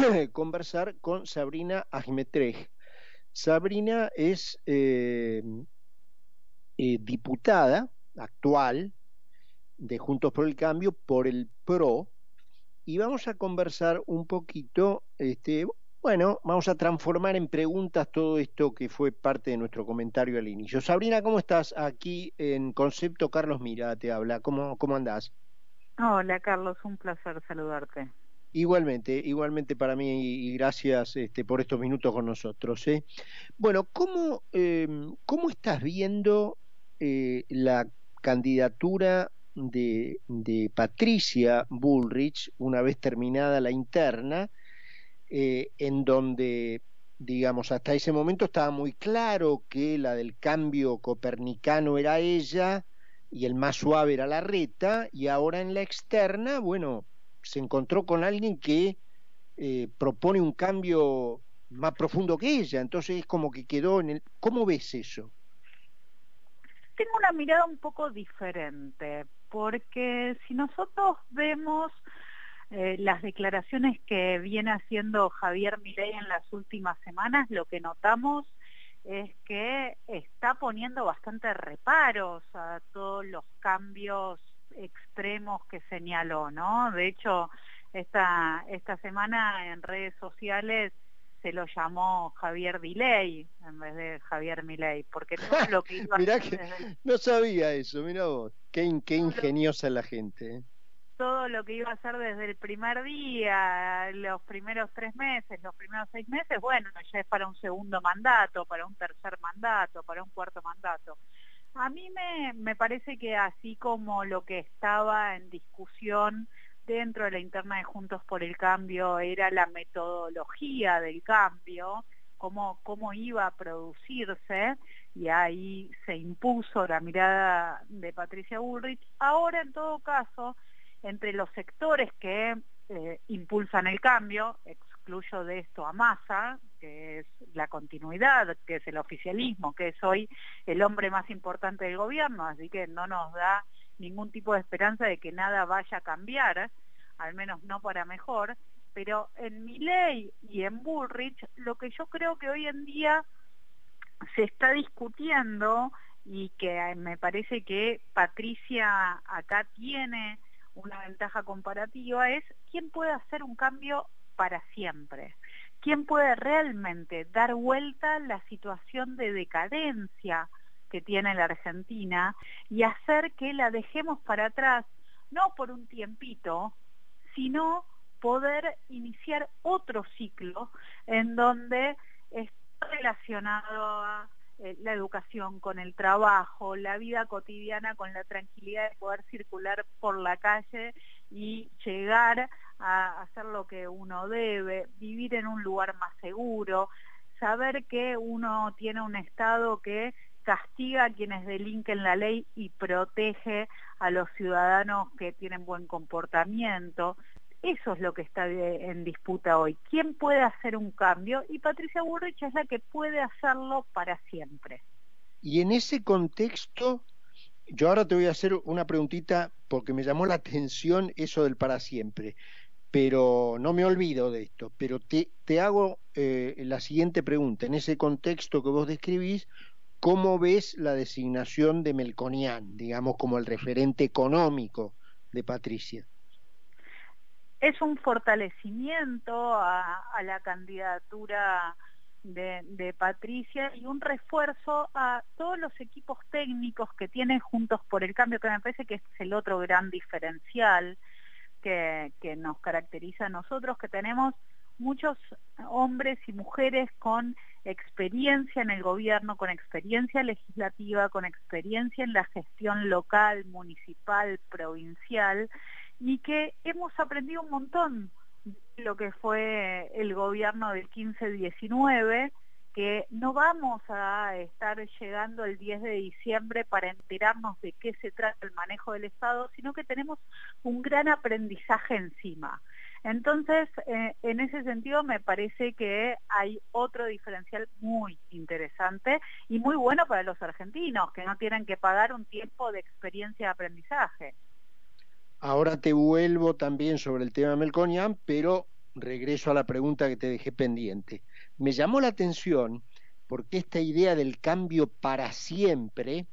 conversar con Sabrina Ajmetrej. Sabrina es eh, eh, diputada actual de Juntos por el Cambio por el PRO y vamos a conversar un poquito, este, bueno, vamos a transformar en preguntas todo esto que fue parte de nuestro comentario al inicio. Sabrina, ¿cómo estás? Aquí en Concepto Carlos Mira te habla. ¿Cómo, cómo andás? Hola Carlos, un placer saludarte. Igualmente, igualmente para mí y gracias este, por estos minutos con nosotros. ¿eh? Bueno, ¿cómo, em, ¿cómo estás viendo eh, la candidatura de, de, Patricia Bullrich una vez terminada la interna, eh, en donde, digamos, hasta ese momento estaba muy claro que la del cambio copernicano era ella y el más suave era la reta, y ahora en la externa, bueno, se encontró con alguien que eh, propone un cambio más profundo que ella, entonces es como que quedó en el... ¿Cómo ves eso? Tengo una mirada un poco diferente, porque si nosotros vemos eh, las declaraciones que viene haciendo Javier Milei en las últimas semanas, lo que notamos es que está poniendo bastante reparos a todos los cambios extremos que señaló, ¿no? De hecho, esta, esta semana en redes sociales se lo llamó Javier Diley en vez de Javier Milei, porque todo lo que iba mirá que no sabía eso, mira vos, qué, qué ingeniosa la gente. ¿eh? Todo lo que iba a hacer desde el primer día, los primeros tres meses, los primeros seis meses, bueno, ya es para un segundo mandato, para un tercer mandato, para un cuarto mandato. A mí me, me parece que así como lo que estaba en discusión dentro de la interna de Juntos por el Cambio era la metodología del cambio, cómo, cómo iba a producirse, y ahí se impuso la mirada de Patricia Bullrich. Ahora, en todo caso, entre los sectores que eh, impulsan el cambio, excluyo de esto a Massa, que es la continuidad, que es el oficialismo, que es hoy el hombre más importante del gobierno, así que no nos da ningún tipo de esperanza de que nada vaya a cambiar, al menos no para mejor, pero en mi ley y en Bullrich lo que yo creo que hoy en día se está discutiendo y que me parece que Patricia acá tiene una ventaja comparativa es quién puede hacer un cambio para siempre. ¿Quién puede realmente dar vuelta la situación de decadencia que tiene la Argentina y hacer que la dejemos para atrás, no por un tiempito, sino poder iniciar otro ciclo en donde está relacionado a eh, la educación con el trabajo, la vida cotidiana con la tranquilidad de poder circular por la calle y llegar a hacer lo que uno debe, vivir en un lugar más seguro, saber que uno tiene un Estado que castiga a quienes delinquen la ley y protege a los ciudadanos que tienen buen comportamiento. Eso es lo que está en disputa hoy. ¿Quién puede hacer un cambio? Y Patricia Burrich es la que puede hacerlo para siempre. Y en ese contexto, yo ahora te voy a hacer una preguntita porque me llamó la atención eso del para siempre pero no me olvido de esto, pero te, hago eh, la siguiente pregunta. En ese contexto que vos describís, ¿cómo ves la designación de Melconian, digamos, como el referente económico de Patricia? Es un fortalecimiento a, la candidatura de, de, Patricia y un refuerzo a todos los equipos técnicos que tienen Juntos por el Cambio, que me parece que es el otro gran diferencial que, nos caracteriza a nosotros, que tenemos muchos hombres y mujeres con experiencia en el gobierno, con experiencia legislativa, con experiencia en la gestión local, municipal, provincial, y que hemos aprendido un montón de lo que fue el gobierno del 15-19 que no vamos a estar llegando el 10 de diciembre para enterarnos de qué se trata el manejo del Estado, sino que tenemos un gran aprendizaje encima. Entonces, eh, en ese sentido me parece que hay otro diferencial muy interesante y muy bueno para los argentinos, que no tienen que pagar un tiempo de experiencia de aprendizaje. Ahora te vuelvo también sobre el tema Melconian, pero regreso a la pregunta que te dejé pendiente. Me llamó la atención porque esta idea del cambio para siempre,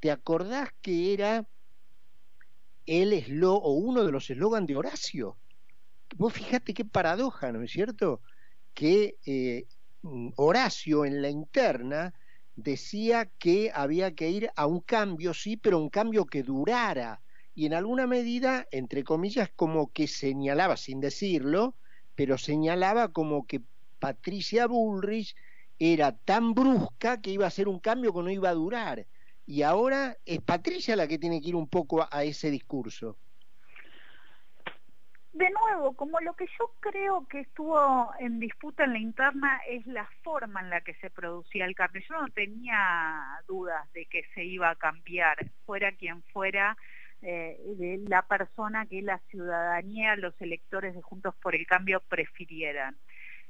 ¿te acordás que era el eslogan o uno de los eslogans de Horacio? Vos fíjate qué paradoja, ¿no es cierto? Que eh, Horacio en la interna decía que había que ir a un cambio, sí, pero un cambio que durara. Y en alguna medida, entre comillas, como que señalaba, sin decirlo, pero señalaba como que Patricia Bullrich era tan brusca que iba a ser un cambio que no iba a durar. Y ahora es Patricia la que tiene que ir un poco a ese discurso de nuevo, como lo que yo creo que estuvo en disputa en la interna es la forma en la que se producía el cambio. Yo no tenía dudas de que se iba a cambiar, fuera quien fuera eh, de la persona que la ciudadanía, los electores de Juntos por el Cambio prefirieran.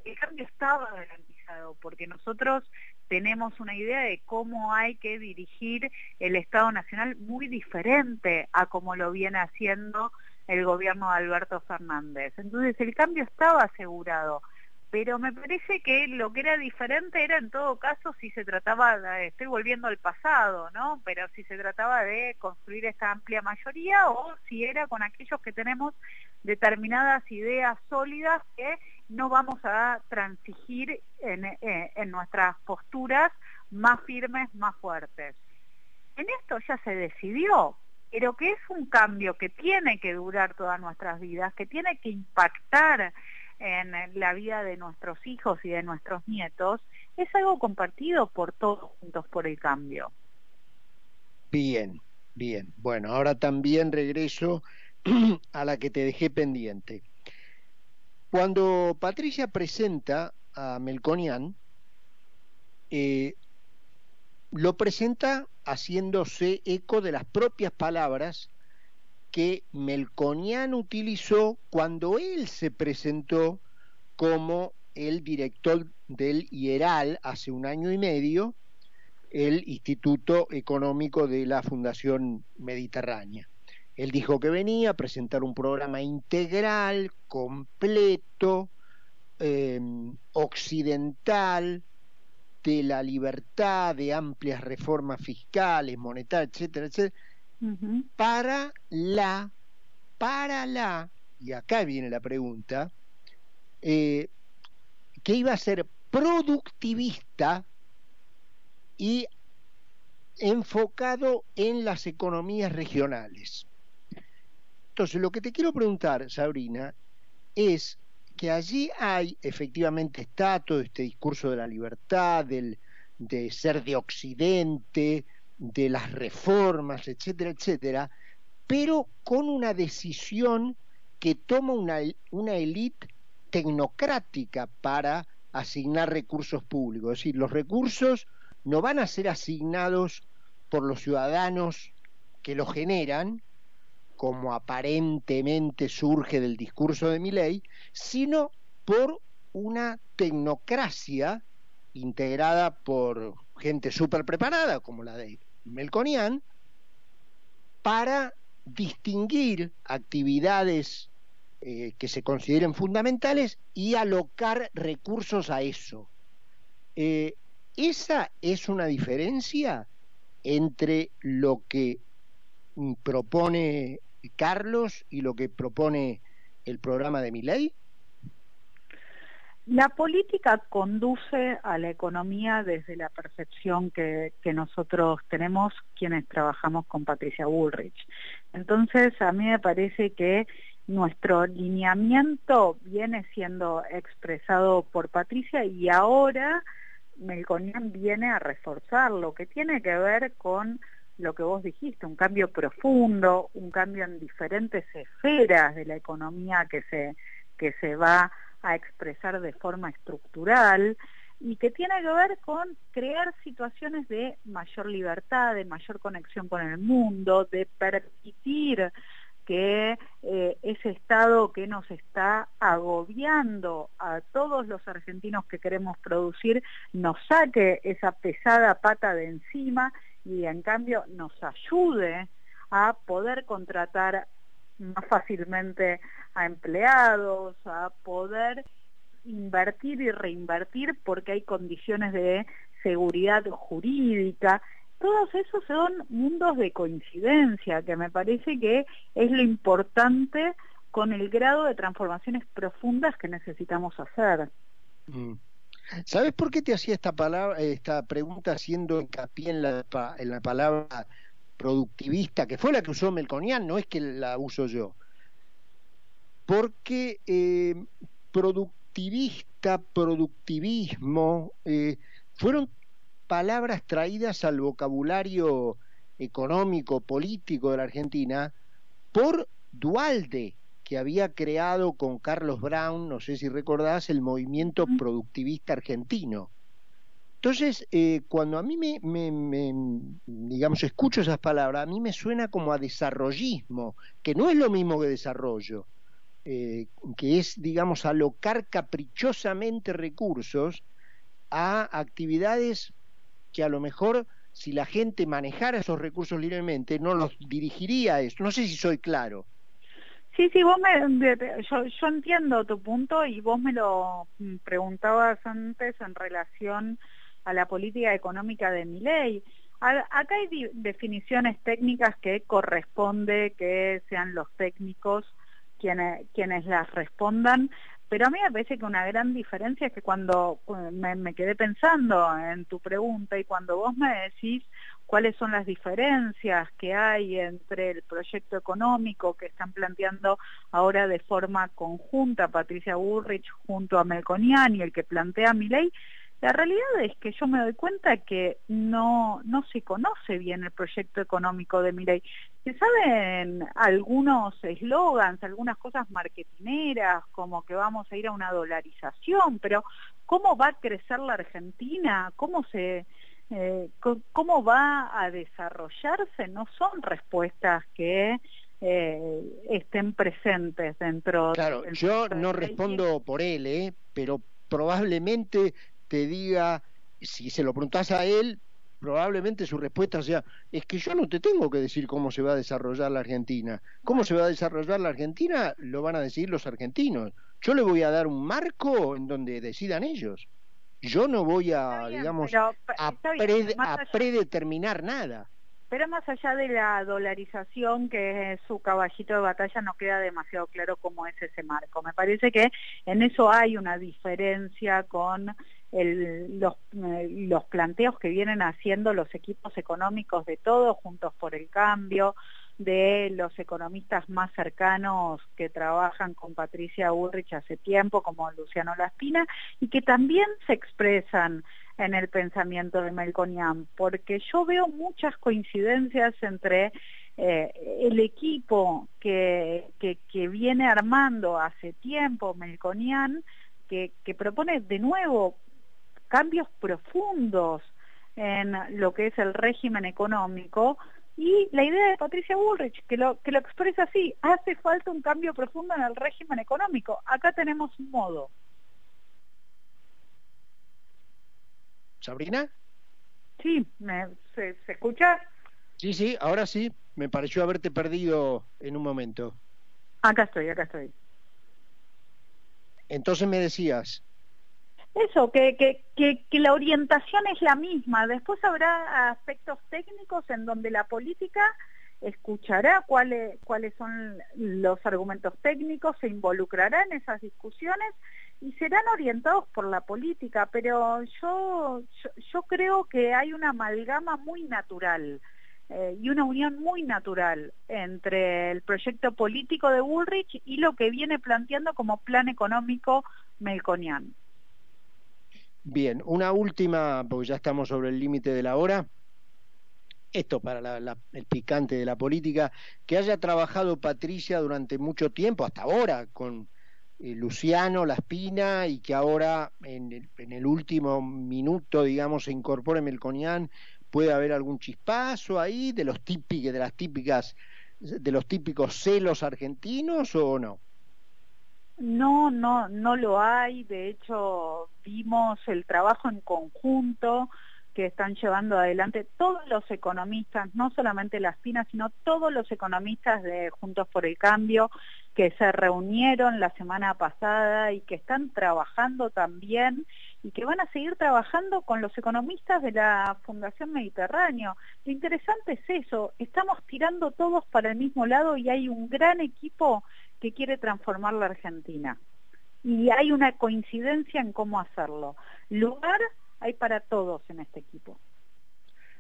El cambio estaba garantizado porque nosotros tenemos una idea de cómo hay que dirigir el Estado Nacional muy diferente a como lo viene haciendo el gobierno de Alberto Fernández. Entonces el cambio estaba asegurado, pero me parece que lo que era diferente era en todo caso si se trataba, de, estoy volviendo al pasado, ¿no? Pero si se trataba de construir esta amplia mayoría o si era con aquellos que tenemos determinadas ideas sólidas que no vamos a transigir en, eh, en nuestras posturas más firmes, más fuertes. En esto ya se decidió, pero que es un cambio que tiene que durar todas nuestras vidas, que tiene que impactar en la vida de nuestros hijos y de nuestros nietos, es algo compartido por todos juntos por el cambio. Bien, bien. Bueno, ahora también regreso a la que te dejé pendiente. Cuando Patricia presenta a Melconian, eh, lo presenta haciéndose eco de las propias palabras que Melconian utilizó cuando él se presentó como el director del IERAL hace un año y medio, el Instituto Económico de la Fundación Mediterránea. Él dijo que venía a presentar un programa integral, completo, eh, occidental, de la libertad, de amplias reformas fiscales, monetarias, etcétera, etcétera, para la, para la, y acá viene la pregunta, eh, que iba a ser productivista y enfocado en las economías regionales. Entonces, lo que te quiero preguntar, Sabrina, es que allí hay efectivamente está todo este discurso de la libertad, del, de ser de Occidente, de las reformas, etcétera, etcétera, pero con una decisión que toma una, una élite tecnocrática para asignar recursos públicos. Es decir, los recursos no van a ser asignados por los ciudadanos que los generan, como aparentemente surge del discurso de mi ley, sino por una tecnocracia integrada por gente súper preparada, como la de Melconian, para distinguir actividades eh, que se consideren fundamentales y alocar recursos a eso. Eh, esa es una diferencia entre lo que propone Carlos y lo que propone el programa de mi ley? La política conduce a la economía desde la percepción que, nosotros tenemos quienes trabajamos con Patricia Bullrich. Entonces, a mí me parece que nuestro lineamiento viene siendo expresado por Patricia y ahora Melconian viene a reforzar lo que tiene que ver con lo que vos dijiste, un cambio profundo, un cambio en diferentes esferas de la economía que se, que se va a expresar de forma estructural y que tiene que ver con crear situaciones de mayor libertad, de mayor conexión con el mundo, de permitir que eh, ese Estado que nos está agobiando a todos los argentinos que queremos producir nos saque esa pesada pata de encima y en cambio nos ayude a poder contratar más fácilmente a empleados, a poder invertir y reinvertir porque hay condiciones de seguridad jurídica. Todos esos son mundos de coincidencia que me parece que es lo importante con el grado de transformaciones profundas que necesitamos hacer. Mm. ¿Sabes por qué te hacía esta palabra, esta pregunta haciendo hincapié en la, en la palabra productivista, que fue la que usó Melconian, no es que la uso yo? Porque eh, productivista, productivismo, eh, fueron palabras traídas al vocabulario económico, político de la Argentina por Dualde, que había creado con Carlos Brown, no sé si recordás, el movimiento productivista argentino. Entonces, eh, cuando a mí me, me, digamos, escucho esas palabras, a mí me suena como a desarrollismo, que no es lo mismo que desarrollo, eh, que es, digamos, alocar caprichosamente recursos a actividades que a lo mejor si la gente manejara esos recursos libremente no los dirigiría a eso. No sé si soy claro. Sí, sí, vos me, yo, yo entiendo tu punto y vos me lo mm, preguntabas antes en relación a la política económica de mi ley. Acá hay definiciones técnicas que corresponde que sean los técnicos quienes, quienes las respondan, pero a mí me parece que una gran diferencia es que cuando eh, me, me, quedé pensando en tu pregunta y cuando vos me decís cuáles son las diferencias que hay entre el proyecto económico que están planteando ahora de forma conjunta Patricia Burrich junto a Melconian y el que plantea mi ley, la realidad es que yo me doy cuenta que no, no se conoce bien el proyecto económico de Milei. Se saben algunos eslogans, algunas cosas marketineras, como que vamos a ir a una dolarización, pero ¿cómo va a crecer la Argentina? ¿Cómo se eh, cómo va a desarrollarse, no son respuestas que eh, estén presentes dentro claro yo no respondo por él eh, pero probablemente te diga si se lo preguntas a él probablemente su respuesta sea es que yo no te tengo que decir cómo se va a desarrollar la Argentina cómo se va a desarrollar la Argentina lo van a decidir los argentinos yo le voy a dar un marco en donde decidan ellos yo no voy a, digamos, a, predeterminar nada. Pero más allá de la dolarización, que es su caballito de batalla, no queda demasiado claro cómo es ese marco. Me parece que en eso hay una diferencia con eh, los planteos que vienen haciendo los equipos económicos de todos, Juntos por el Cambio, de los economistas más cercanos que trabajan con Patricia Ulrich hace tiempo, como Luciano Laspina, y que también se expresan en el pensamiento de Melconian, porque yo veo muchas coincidencias entre eh, el equipo que, que, viene armando hace tiempo Melconian, que propone de nuevo cambios profundos en lo que es el régimen económico, y la idea de Patricia Bullrich, que lo, que lo expresa así, hace falta un cambio profundo en el régimen económico. Acá tenemos un modo. ¿Sabrina? Sí, ¿me, se, escucha? Sí, sí, ahora sí. Me pareció haberte perdido en un momento. Acá estoy, acá estoy. Entonces me decías. Eso, que, la orientación es la misma. Después habrá aspectos técnicos en donde la política escuchará cuáles, son los argumentos técnicos, se involucrará en esas discusiones y serán orientados por la política, pero yo, yo, creo que hay una amalgama muy natural eh, y una unión muy natural entre el proyecto político de Bullrich y lo que viene planteando como plan económico melconiano. Bien, una última, porque ya estamos sobre el límite de la hora. Esto para el picante de la política, que haya trabajado Patricia durante mucho tiempo, hasta ahora, con eh, Luciano Laspina, y que ahora en el, en el, último minuto, digamos, se incorpore Melconian, puede haber algún chispazo ahí de los típicos, de las típicas, de los típicos celos argentinos o no? No, no, no lo hay. De hecho, vimos el trabajo en conjunto que están llevando adelante todos los economistas, no solamente las PINAS, sino todos los economistas de Juntos por el Cambio que se reunieron la semana pasada y que están trabajando también y que van a seguir trabajando con los economistas de la Fundación Mediterráneo. Lo interesante es eso, estamos tirando todos para el mismo lado y hay un gran equipo que quiere transformar la Argentina. Y hay una coincidencia en cómo hacerlo. Lugar hay para todos en este equipo.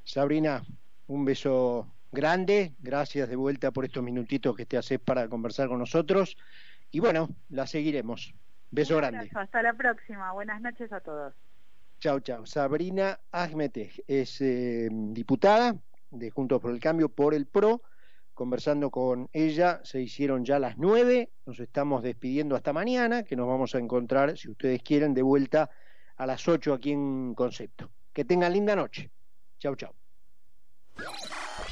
Sabrina, un beso grande, gracias de vuelta por estos minutitos que te haces para conversar con nosotros y bueno, la seguiremos. Beso grande. Hasta la próxima, buenas noches a todos. Chao, chao. Sabrina Ahmete es eh, diputada de Juntos por el Cambio por el PRO. Conversando con ella, se hicieron ya las nueve. Nos estamos despidiendo hasta mañana, que nos vamos a encontrar, si ustedes quieren, de vuelta a las 8 aquí en Concepto. Que tengan linda noche. Chau, chau.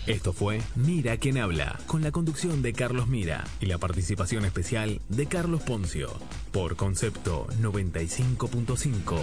Esto fue Mira quién habla, con la conducción de Carlos Mira y la participación especial de Carlos Poncio, por Concepto 95.5.